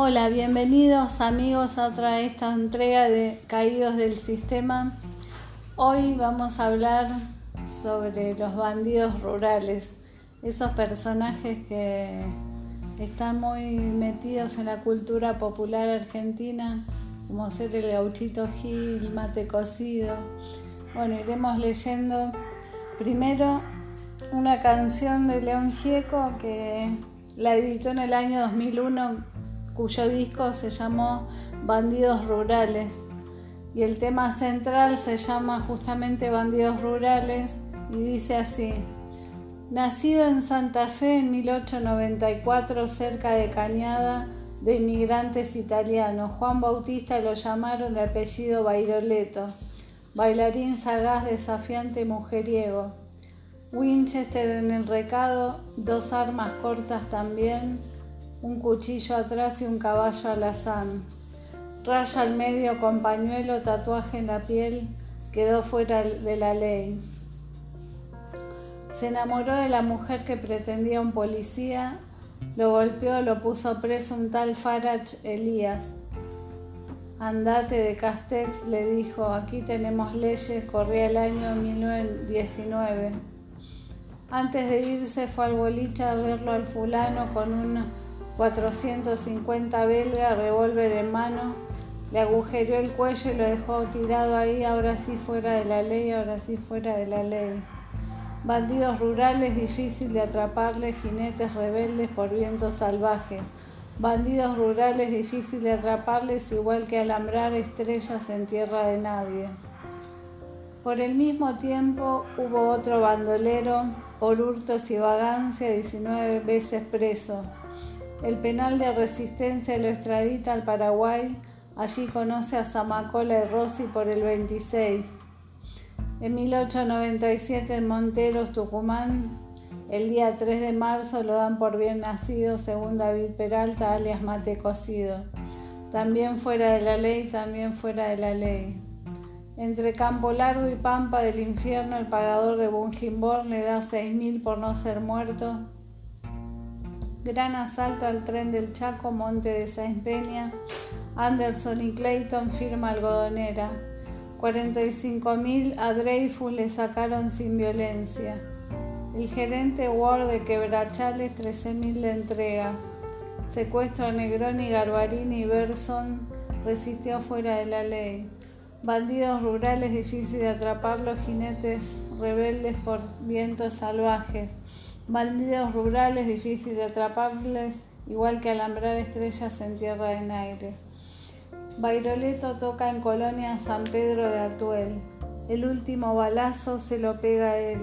Hola, bienvenidos amigos a otra esta entrega de Caídos del Sistema. Hoy vamos a hablar sobre los bandidos rurales, esos personajes que están muy metidos en la cultura popular argentina, como ser el gauchito Gil, mate cocido. Bueno, iremos leyendo primero una canción de León Gieco que la editó en el año 2001 cuyo disco se llamó Bandidos Rurales y el tema central se llama justamente Bandidos Rurales y dice así, nacido en Santa Fe en 1894 cerca de Cañada de inmigrantes italianos, Juan Bautista lo llamaron de apellido Bairoleto, bailarín sagaz, desafiante, mujeriego. Winchester en el recado, dos armas cortas también, un cuchillo atrás y un caballo alazán. Raya al medio con pañuelo, tatuaje en la piel, quedó fuera de la ley. Se enamoró de la mujer que pretendía un policía, lo golpeó, lo puso preso un tal Farage Elías. Andate de Castex, le dijo, aquí tenemos leyes, corría el año 1919. Antes de irse fue al boliche a verlo al fulano con una 450 belga, revólver en mano, le agujereó el cuello y lo dejó tirado ahí, ahora sí fuera de la ley, ahora sí fuera de la ley. Bandidos rurales, difícil de atraparles, jinetes rebeldes por vientos salvajes. Bandidos rurales, difícil de atraparles, igual que alambrar estrellas en tierra de nadie. Por el mismo tiempo hubo otro bandolero, por hurtos y vagancia, 19 veces preso. El penal de resistencia lo extradita al Paraguay. Allí conoce a Zamacola y Rossi por el 26. En 1897 en Monteros, Tucumán, el día 3 de marzo lo dan por bien nacido según David Peralta, alias Mate Cocido. También fuera de la ley, también fuera de la ley. Entre Campo Largo y Pampa del Infierno, el pagador de Bungimborn le da 6.000 por no ser muerto. Gran asalto al tren del Chaco, Monte de Peña. Anderson y Clayton firma algodonera. 45.000 a Dreyfus le sacaron sin violencia. El gerente Ward de Quebrachales 13.000 le entrega. Secuestro a Negroni, Garbarini y Berson resistió fuera de la ley. Bandidos rurales difícil de atrapar los jinetes rebeldes por vientos salvajes. Bandidos rurales, difícil de atraparles, igual que alambrar estrellas en tierra de aire. Bairoleto toca en Colonia San Pedro de Atuel. El último balazo se lo pega a él.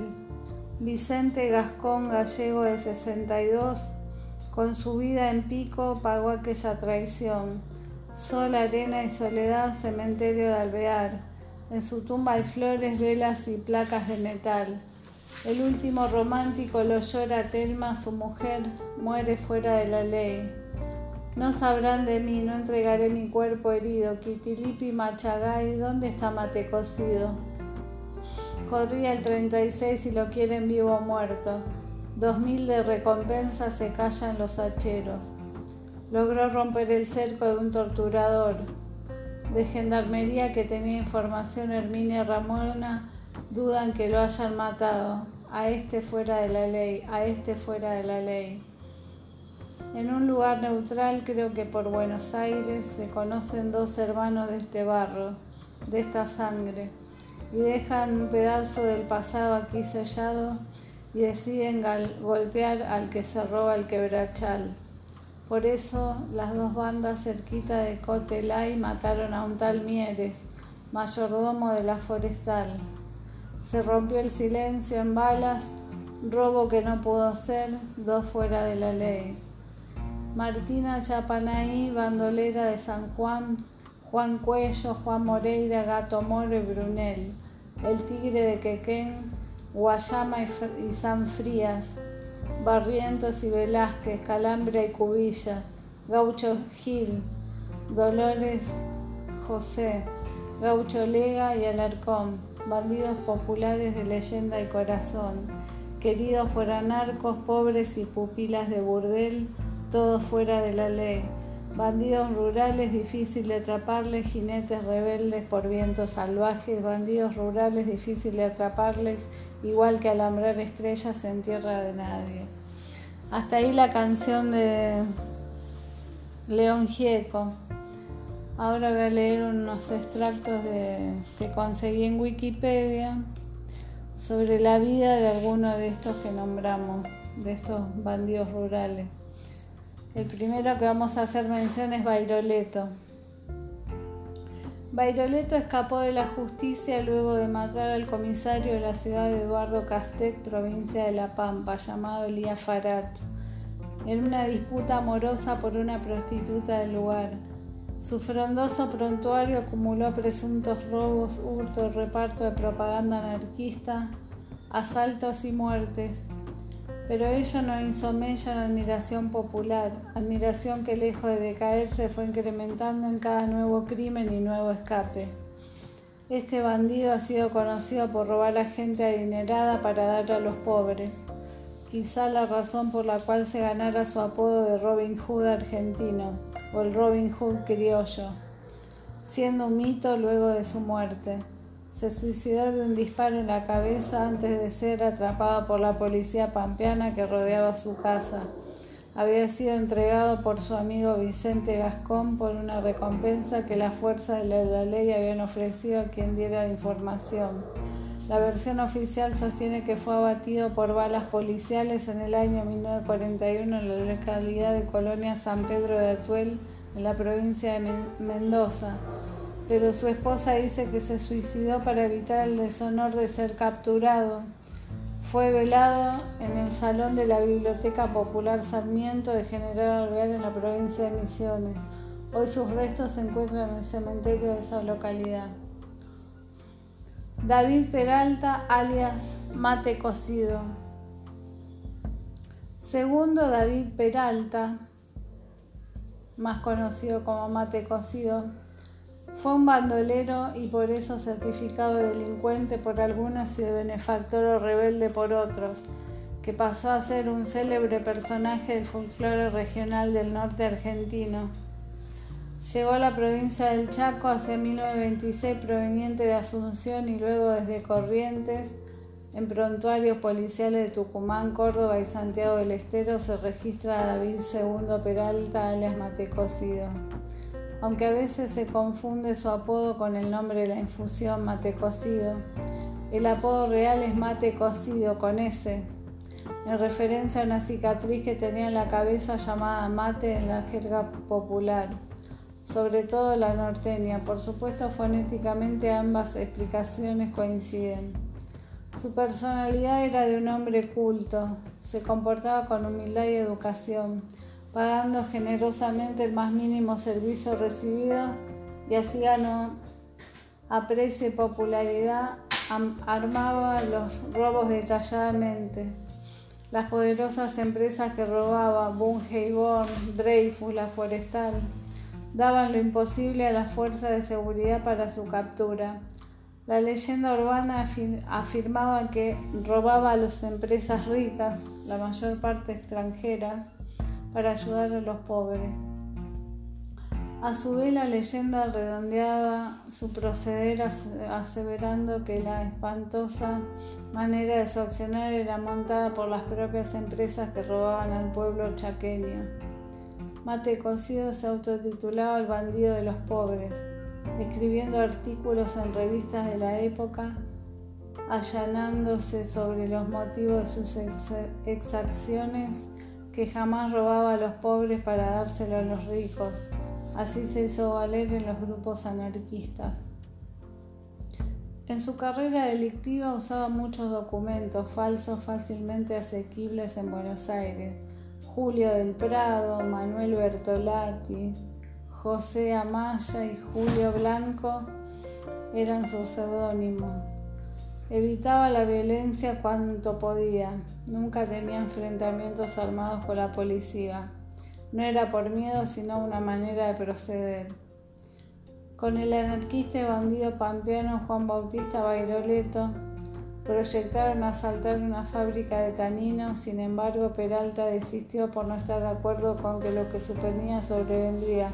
Vicente Gascón, gallego de 62, con su vida en pico pagó aquella traición. Sol, arena y soledad, cementerio de Alvear. En su tumba hay flores, velas y placas de metal. El último romántico lo llora Telma, su mujer, muere fuera de la ley. No sabrán de mí, no entregaré mi cuerpo herido. Kitilipi Machagay, ¿dónde está mate cocido? Corría el 36 y lo quieren vivo o muerto. Dos mil de recompensa se callan los hacheros. Logró romper el cerco de un torturador. De gendarmería que tenía información Herminia Ramona, dudan que lo hayan matado a este fuera de la ley, a este fuera de la ley. En un lugar neutral, creo que por Buenos Aires, se conocen dos hermanos de este barro, de esta sangre, y dejan un pedazo del pasado aquí sellado y deciden golpear al que se roba el quebrachal. Por eso las dos bandas cerquita de Cotelay mataron a un tal Mieres, mayordomo de la forestal. Se rompió el silencio en balas, robo que no pudo ser, dos fuera de la ley. Martina Chapanaí, bandolera de San Juan, Juan Cuello, Juan Moreira, Gato Moro y Brunel, el tigre de Quequén, Guayama y, San Frías, Barrientos y Velázquez, Calambria y Cubillas, Gaucho Gil, Dolores José, Gaucho Lega y Alarcón bandidos populares de leyenda y corazón, queridos por anarcos, pobres y pupilas de burdel, todos fuera de la ley. Bandidos rurales, difícil de atraparles, jinetes rebeldes por vientos salvajes, bandidos rurales, difícil de atraparles, igual que alambrar estrellas en tierra de nadie. Hasta ahí la canción de León Gieco. Ahora voy a leer unos extractos de, que conseguí en Wikipedia sobre la vida de alguno de estos que nombramos, de estos bandidos rurales. El primero que vamos a hacer mención es Bairoleto. Bairoleto escapó de la justicia luego de matar al comisario de la ciudad de Eduardo Castec, provincia de La Pampa, llamado Elías Farach, en una disputa amorosa por una prostituta del lugar. Su frondoso prontuario acumuló presuntos robos, hurtos, reparto de propaganda anarquista, asaltos y muertes. Pero ello no hizo mella la admiración popular, admiración que lejos de decaerse fue incrementando en cada nuevo crimen y nuevo escape. Este bandido ha sido conocido por robar a gente adinerada para dar a los pobres, quizá la razón por la cual se ganara su apodo de Robin Hood argentino el Robin Hood criollo, siendo un mito luego de su muerte se suicidó de un disparo en la cabeza antes de ser atrapado por la policía pampeana que rodeaba su casa. Había sido entregado por su amigo Vicente Gascón por una recompensa que las fuerzas de la ley habían ofrecido a quien diera información. La versión oficial sostiene que fue abatido por balas policiales en el año 1941 en la localidad de Colonia San Pedro de Atuel, en la provincia de Mendoza pero su esposa dice que se suicidó para evitar el deshonor de ser capturado. Fue velado en el salón de la Biblioteca Popular Sarmiento de General Real en la provincia de Misiones. Hoy sus restos se encuentran en el cementerio de esa localidad. David Peralta, alias Mate Cocido. Segundo David Peralta, más conocido como Mate Cocido, fue un bandolero y por eso certificado de delincuente por algunos y de benefactor o rebelde por otros, que pasó a ser un célebre personaje del folclore regional del norte argentino. Llegó a la provincia del Chaco hacia 1926 proveniente de Asunción y luego desde Corrientes. En prontuarios policiales de Tucumán, Córdoba y Santiago del Estero se registra a David II Peralta alias Matecocido aunque a veces se confunde su apodo con el nombre de la infusión mate cocido. El apodo real es mate cocido con S, en referencia a una cicatriz que tenía en la cabeza llamada mate en la jerga popular, sobre todo la norteña. Por supuesto, fonéticamente ambas explicaciones coinciden. Su personalidad era de un hombre culto, se comportaba con humildad y educación pagando generosamente el más mínimo servicio recibido y así ganó aprecio y popularidad, armaba los robos detalladamente. Las poderosas empresas que robaba, Bunge y Born, Dreyfus, la Forestal, daban lo imposible a las fuerzas de seguridad para su captura. La leyenda urbana afirmaba que robaba a las empresas ricas, la mayor parte extranjeras, para ayudar a los pobres. A su vez la leyenda redondeaba su proceder aseverando que la espantosa manera de su accionar era montada por las propias empresas que robaban al pueblo chaqueño. Mate Cocido se autotitulaba el bandido de los pobres, escribiendo artículos en revistas de la época, allanándose sobre los motivos de sus exacciones que jamás robaba a los pobres para dárselo a los ricos. Así se hizo valer en los grupos anarquistas. En su carrera delictiva usaba muchos documentos falsos fácilmente asequibles en Buenos Aires. Julio del Prado, Manuel Bertolatti, José Amaya y Julio Blanco eran sus seudónimos. Evitaba la violencia cuanto podía. Nunca tenía enfrentamientos armados con la policía. No era por miedo, sino una manera de proceder. Con el anarquista y bandido pampeano Juan Bautista Bairoleto proyectaron asaltar una fábrica de taninos, sin embargo Peralta desistió por no estar de acuerdo con que lo que suponía sobrevendría.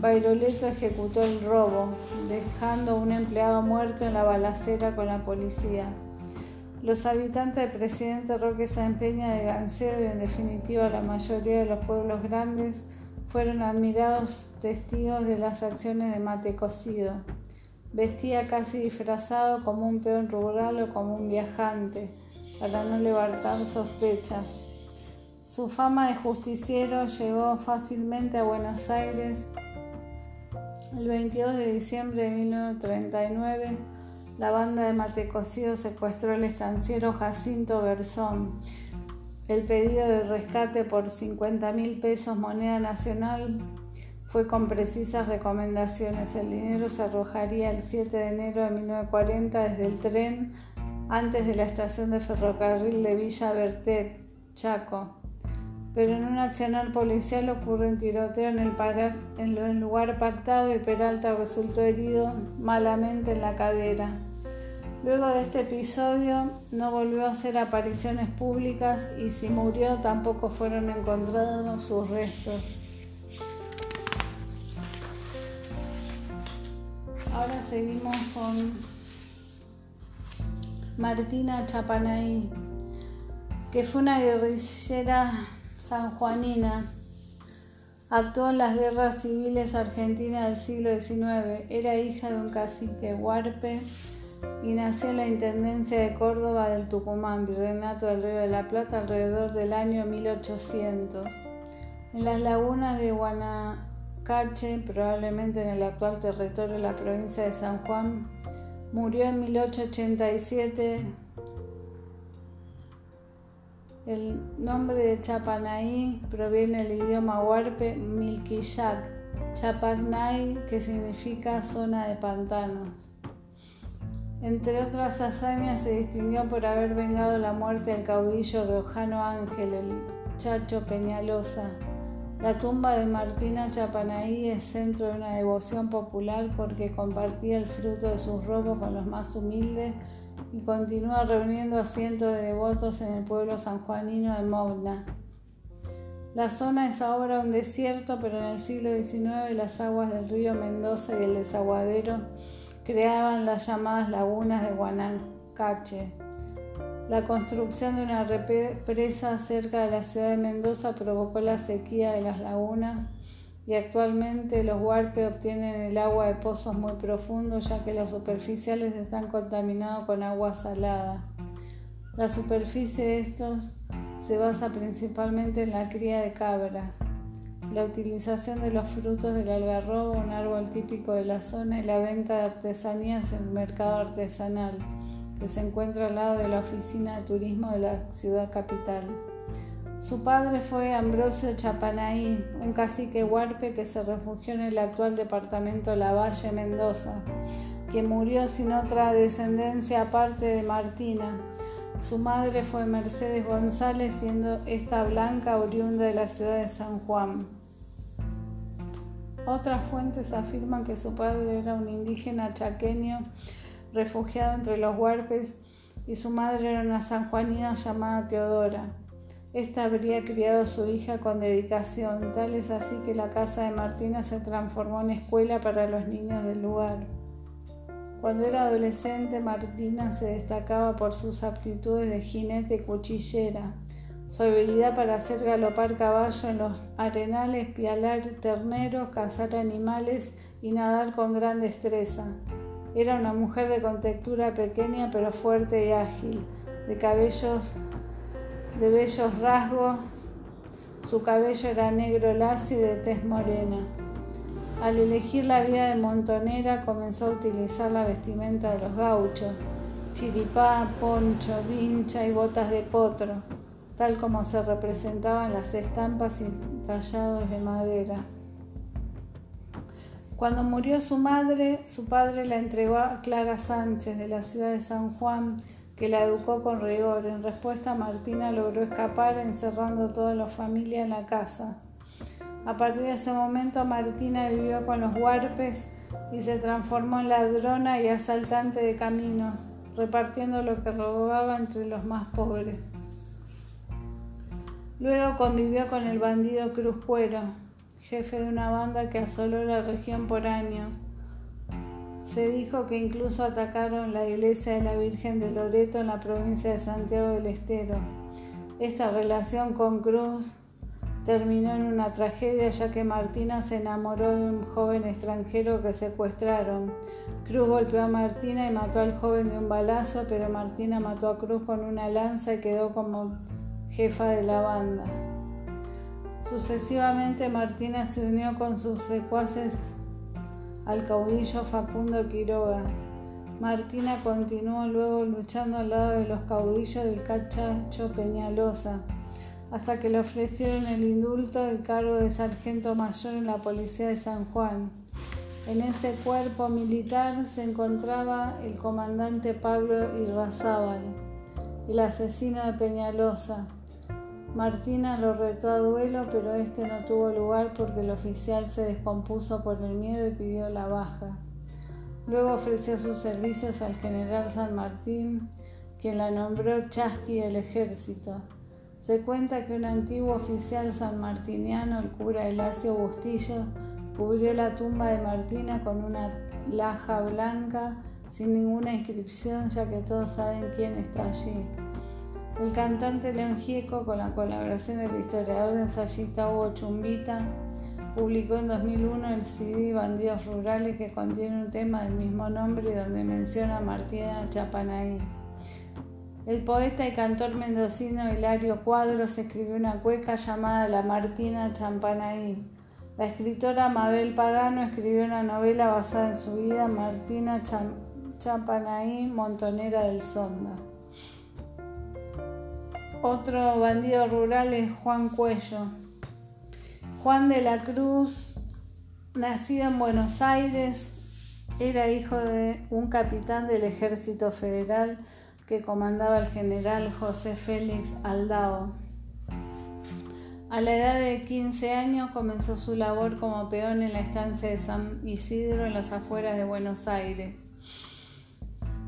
Bairoleto ejecutó el robo, dejando un empleado muerto en la balacera con la policía. Los habitantes del presidente Roque Peña de Gancedo y en definitiva la mayoría de los pueblos grandes fueron admirados testigos de las acciones de mate cocido. Vestía casi disfrazado como un peón rural o como un viajante, para no levantar sospechas. Su fama de justiciero llegó fácilmente a Buenos Aires. El 22 de diciembre de 1939, la banda de Matecocido secuestró al estanciero Jacinto Bersón. El pedido de rescate por 50 mil pesos moneda nacional fue con precisas recomendaciones. El dinero se arrojaría el 7 de enero de 1940 desde el tren antes de la estación de ferrocarril de Villa Bertet, Chaco. Pero en un accionar policial ocurrió un tiroteo en el lugar pactado y Peralta resultó herido malamente en la cadera. Luego de este episodio no volvió a hacer apariciones públicas y si murió tampoco fueron encontrados sus restos. Ahora seguimos con Martina Chapanaí, que fue una guerrillera sanjuanina. Actuó en las guerras civiles argentinas del siglo XIX. Era hija de un cacique huarpe y nació en la Intendencia de Córdoba del Tucumán, Virreinato del Río de la Plata, alrededor del año 1800. En las lagunas de Guana, Cache, probablemente en el actual territorio de la provincia de San Juan. Murió en 1887. El nombre de Chapanaí proviene del idioma huarpe Milquillac, Chapagnay, que significa zona de pantanos. Entre otras hazañas se distinguió por haber vengado la muerte del caudillo riojano Ángel, el Chacho Peñalosa, la tumba de Martina Chapanaí es centro de una devoción popular porque compartía el fruto de sus robos con los más humildes y continúa reuniendo a cientos de devotos en el pueblo sanjuanino de Mogna. La zona es ahora un desierto, pero en el siglo XIX las aguas del río Mendoza y el desaguadero creaban las llamadas lagunas de Guanacache. La construcción de una represa cerca de la ciudad de Mendoza provocó la sequía de las lagunas y actualmente los huarpes obtienen el agua de pozos muy profundos ya que los superficiales están contaminados con agua salada. La superficie de estos se basa principalmente en la cría de cabras, la utilización de los frutos del algarrobo, un árbol típico de la zona, y la venta de artesanías en el mercado artesanal que se encuentra al lado de la oficina de turismo de la ciudad capital. Su padre fue Ambrosio Chapanaí, un cacique huarpe que se refugió en el actual departamento Lavalle, Mendoza, que murió sin otra descendencia aparte de Martina. Su madre fue Mercedes González, siendo esta blanca oriunda de la ciudad de San Juan. Otras fuentes afirman que su padre era un indígena chaqueño refugiado entre los huarpes, y su madre era una sanjuanina llamada Teodora. Esta habría criado a su hija con dedicación, tal es así que la casa de Martina se transformó en escuela para los niños del lugar. Cuando era adolescente, Martina se destacaba por sus aptitudes de jinete y cuchillera, su habilidad para hacer galopar caballo en los arenales, pialar terneros, cazar animales y nadar con gran destreza. Era una mujer de contextura pequeña pero fuerte y ágil, de cabellos, de bellos rasgos. Su cabello era negro lacio y de tez morena. Al elegir la vida de montonera comenzó a utilizar la vestimenta de los gauchos, chiripá, poncho, vincha y botas de potro, tal como se representaban las estampas y tallados de madera. Cuando murió su madre, su padre la entregó a Clara Sánchez de la ciudad de San Juan, que la educó con rigor. En respuesta, Martina logró escapar encerrando toda la familia en la casa. A partir de ese momento, Martina vivió con los huarpes y se transformó en ladrona y asaltante de caminos. repartiendo lo que robaba entre los más pobres. Luego convivió con el bandido Cruz Cuero, jefe de una banda que asoló la región por años. Se dijo que incluso atacaron la iglesia de la Virgen de Loreto en la provincia de Santiago del Estero. Esta relación con Cruz terminó en una tragedia ya que Martina se enamoró de un joven extranjero que secuestraron. Cruz golpeó a Martina y mató al joven de un balazo, pero Martina mató a Cruz con una lanza y quedó como jefa de la banda. Sucesivamente Martina se unió con sus secuaces al caudillo Facundo Quiroga. Martina continuó luego luchando al lado de los caudillos del Cachacho Peñalosa hasta que le ofrecieron el indulto y cargo de sargento mayor en la policía de San Juan. En ese cuerpo militar se encontraba el comandante Pablo Irrazábal, el asesino de Peñalosa. Martina lo retó a duelo, pero este no tuvo lugar porque el oficial se descompuso por el miedo y pidió la baja. Luego ofreció sus servicios al general San Martín, quien la nombró Chasqui del ejército. Se cuenta que un antiguo oficial sanmartiniano, el cura Elacio Bustillo, cubrió la tumba de Martina con una laja blanca sin ninguna inscripción, ya que todos saben quién está allí. El cantante León Gieco, con la colaboración del historiador ensayista Hugo Chumbita, publicó en 2001 el CD Bandidos Rurales que contiene un tema del mismo nombre donde menciona a Martina Chapanaí. El poeta y cantor mendocino Hilario Cuadros escribió una cueca llamada La Martina Champanaí. La escritora Mabel Pagano escribió una novela basada en su vida, Martina Champanaí, Montonera del Sonda. Otro bandido rural es Juan Cuello. Juan de la Cruz, nacido en Buenos Aires, era hijo de un capitán del ejército federal que comandaba el general José Félix Aldao. A la edad de 15 años comenzó su labor como peón en la estancia de San Isidro en las afueras de Buenos Aires.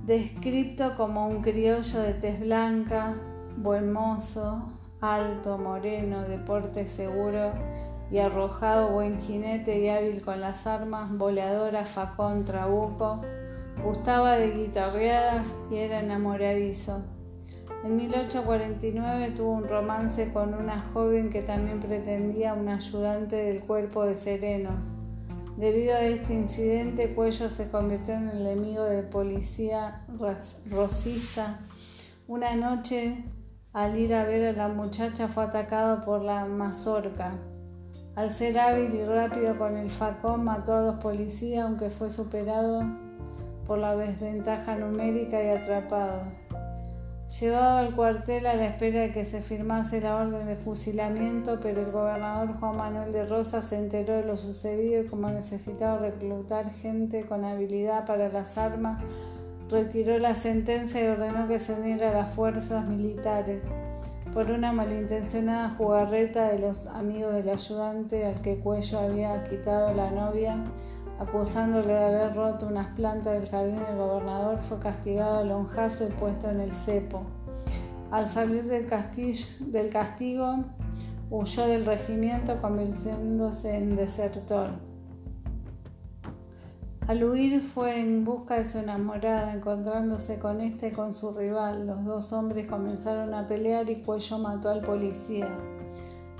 Descripto como un criollo de tez blanca, buen mozo, alto, moreno, de porte seguro y arrojado, buen jinete y hábil con las armas, boleadora, facón, trabuco, Gustaba de guitarreadas y era enamoradizo. En 1849 tuvo un romance con una joven que también pretendía un ayudante del cuerpo de serenos. Debido a este incidente, Cuello se convirtió en el enemigo de policía rosista. Una noche, al ir a ver a la muchacha, fue atacado por la mazorca. Al ser hábil y rápido con el facón, mató a dos policías, aunque fue superado por la desventaja numérica y atrapado. Llevado al cuartel a la espera de que se firmase la orden de fusilamiento, pero el gobernador Juan Manuel de Rosa se enteró de lo sucedido y como necesitaba reclutar gente con habilidad para las armas, retiró la sentencia y ordenó que se uniera a las fuerzas militares. Por una malintencionada jugarreta de los amigos del ayudante al que Cuello había quitado la novia, acusándole de haber roto unas plantas del jardín del gobernador, fue castigado a lonjazo y puesto en el cepo. Al salir del, del castigo, huyó del regimiento convirtiéndose en desertor. Al huir fue en busca de su enamorada, encontrándose con este y con su rival. Los dos hombres comenzaron a pelear y Cuello mató al policía.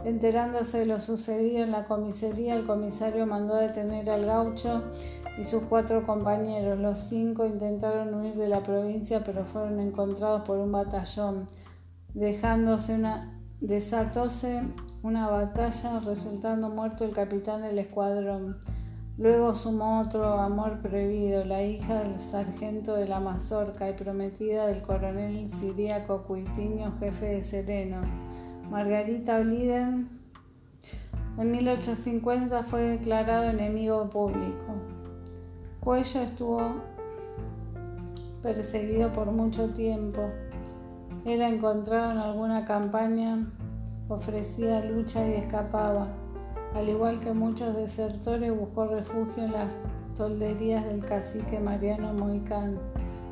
Enterándose de lo sucedido en la comisaría, el comisario mandó a detener al gaucho y sus cuatro compañeros. Los cinco intentaron huir de la provincia, pero fueron encontrados por un batallón, dejándose una desatóse una batalla, resultando muerto el capitán del escuadrón. Luego sumó otro amor prohibido, la hija del sargento de la mazorca y prometida del coronel siríaco Cuitiño, jefe de Sereno. Margarita Oliden en 1850 fue declarado enemigo público. Cuello estuvo perseguido por mucho tiempo. Era encontrado en alguna campaña, ofrecía lucha y escapaba. Al igual que muchos desertores, buscó refugio en las tolderías del cacique Mariano Moicán.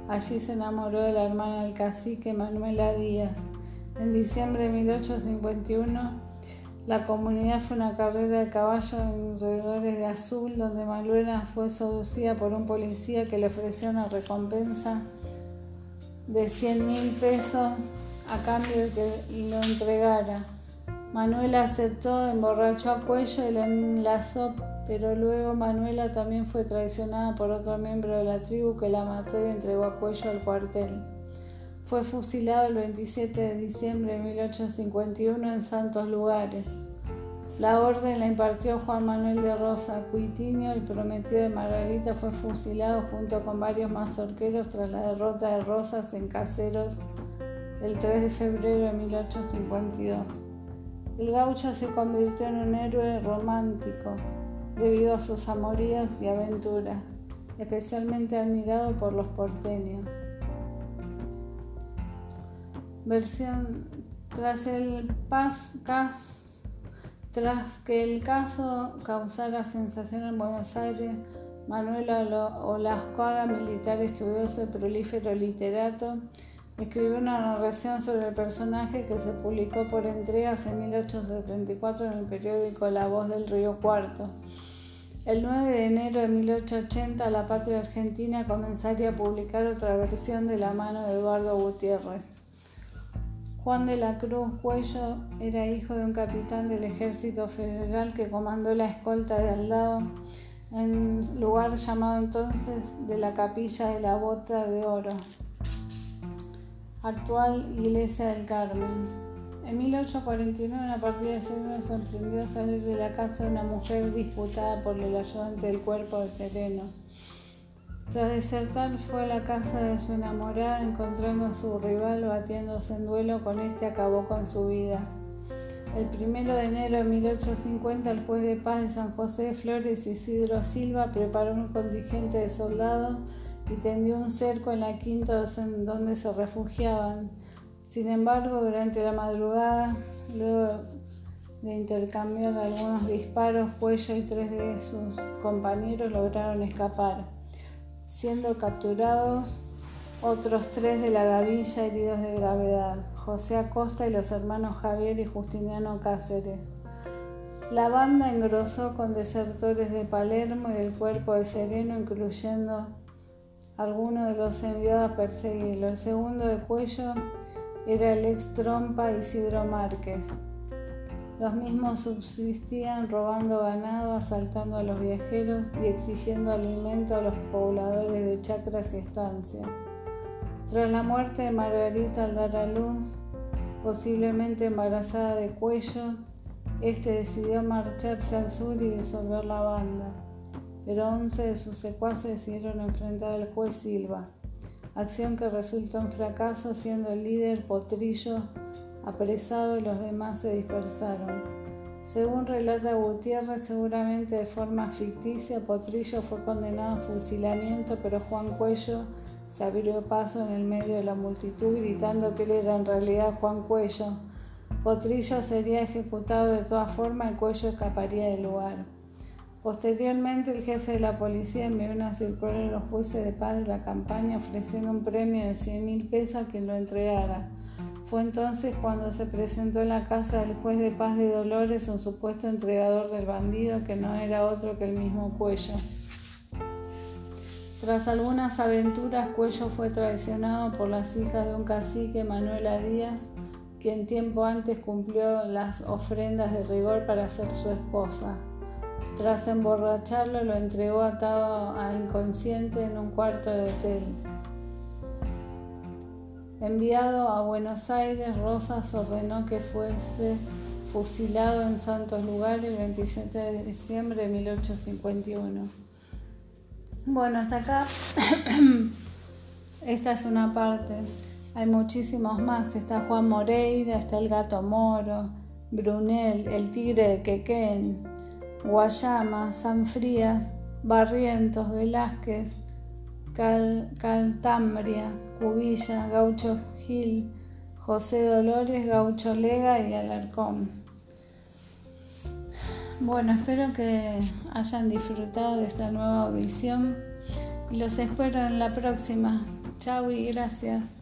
Allí se enamoró de la hermana del cacique Manuela Díaz. En diciembre de 1851, la comunidad fue una carrera de caballos en alrededores de Azul, donde Manuela fue seducida por un policía que le ofreció una recompensa de 100 mil pesos a cambio de que lo entregara. Manuela aceptó, emborrachó a Cuello y lo enlazó pero luego Manuela también fue traicionada por otro miembro de la tribu que la mató y entregó a cuello al cuartel. Fue fusilado el 27 de diciembre de 1851 en Santos Lugares. La orden la impartió Juan Manuel de Rosa. Cuitinio, el prometido de Margarita, fue fusilado junto con varios mazorqueros tras la derrota de Rosas en Caseros el 3 de febrero de 1852. El gaucho se convirtió en un héroe romántico debido a sus amoríos y aventuras, especialmente admirado por los porteños. Versión tras el tras que el caso causara sensación en Buenos Aires, Manuel Olascoaga, militar estudioso y prolífero literato, escribió una narración sobre el personaje que se publicó por entregas en 1874 en el periódico La Voz del Río Cuarto el 9 de enero de 1880 la patria argentina comenzaría a publicar otra versión de la mano de Eduardo Gutiérrez. Juan de la Cruz Cuello era hijo de un capitán del ejército federal que comandó la escolta de Aldao en lugar llamado entonces de la Capilla de la Bota de Oro, actual Iglesia del Carmen. En 1849 una partida de Sereno sorprendió salir de la casa de una mujer disputada por el ayudante del cuerpo de Sereno. Tras desertar fue a la casa de su enamorada encontrando a su rival batiéndose en duelo con este acabó con su vida. El primero de enero de 1850 el juez de paz de San José de Flores Isidro Silva preparó un contingente de soldados y tendió un cerco en la quinta donde se refugiaban. Sin embargo, durante la madrugada, luego de intercambiar algunos disparos, Cuello y tres de sus compañeros lograron escapar, siendo capturados otros tres de la gavilla heridos de gravedad, José Acosta y los hermanos Javier y Justiniano Cáceres. La banda engrosó con desertores de Palermo y del cuerpo de Sereno, incluyendo algunos de los enviados a perseguirlo. El segundo de Cuello era el ex trompa Isidro Márquez. Los mismos subsistían robando ganado, asaltando a los viajeros y exigiendo alimento a los pobladores de chacras y estancias. Tras la muerte de Margarita al dar a luz, posiblemente embarazada de cuello, este decidió marcharse al sur y disolver la banda, pero once de sus secuaces decidieron enfrentar al juez Silva acción que resultó en fracaso siendo el líder Potrillo apresado y los demás se dispersaron. Según relata Gutiérrez, seguramente de forma ficticia, Potrillo fue condenado a fusilamiento, pero Juan Cuello se abrió paso en el medio de la multitud gritando que él era en realidad Juan Cuello. Potrillo sería ejecutado de todas formas y Cuello escaparía del lugar. Posteriormente, el jefe de la policía envió una circular a los jueces de paz de la campaña ofreciendo un premio de 100 mil pesos a quien lo entregara. Fue entonces cuando se presentó en la casa del juez de paz de Dolores un supuesto entregador del bandido que no era otro que el mismo Cuello. Tras algunas aventuras, Cuello fue traicionado por las hijas de un cacique, Manuela Díaz, quien tiempo antes cumplió las ofrendas de rigor para ser su esposa. Tras emborracharlo, lo entregó atado a inconsciente en un cuarto de hotel. Enviado a Buenos Aires, Rosas ordenó que fuese fusilado en Santos Lugares el 27 de diciembre de 1851. Bueno, hasta acá. Esta es una parte. Hay muchísimos más. Está Juan Moreira, está el gato Moro, Brunel, el tigre de Quequén, Guayama, Sanfrías, Barrientos, Velázquez, Caltambria, Cubilla, Gaucho Gil, José Dolores, Gaucho Lega y Alarcón. Bueno, espero que hayan disfrutado de esta nueva audición y los espero en la próxima. Chau y gracias.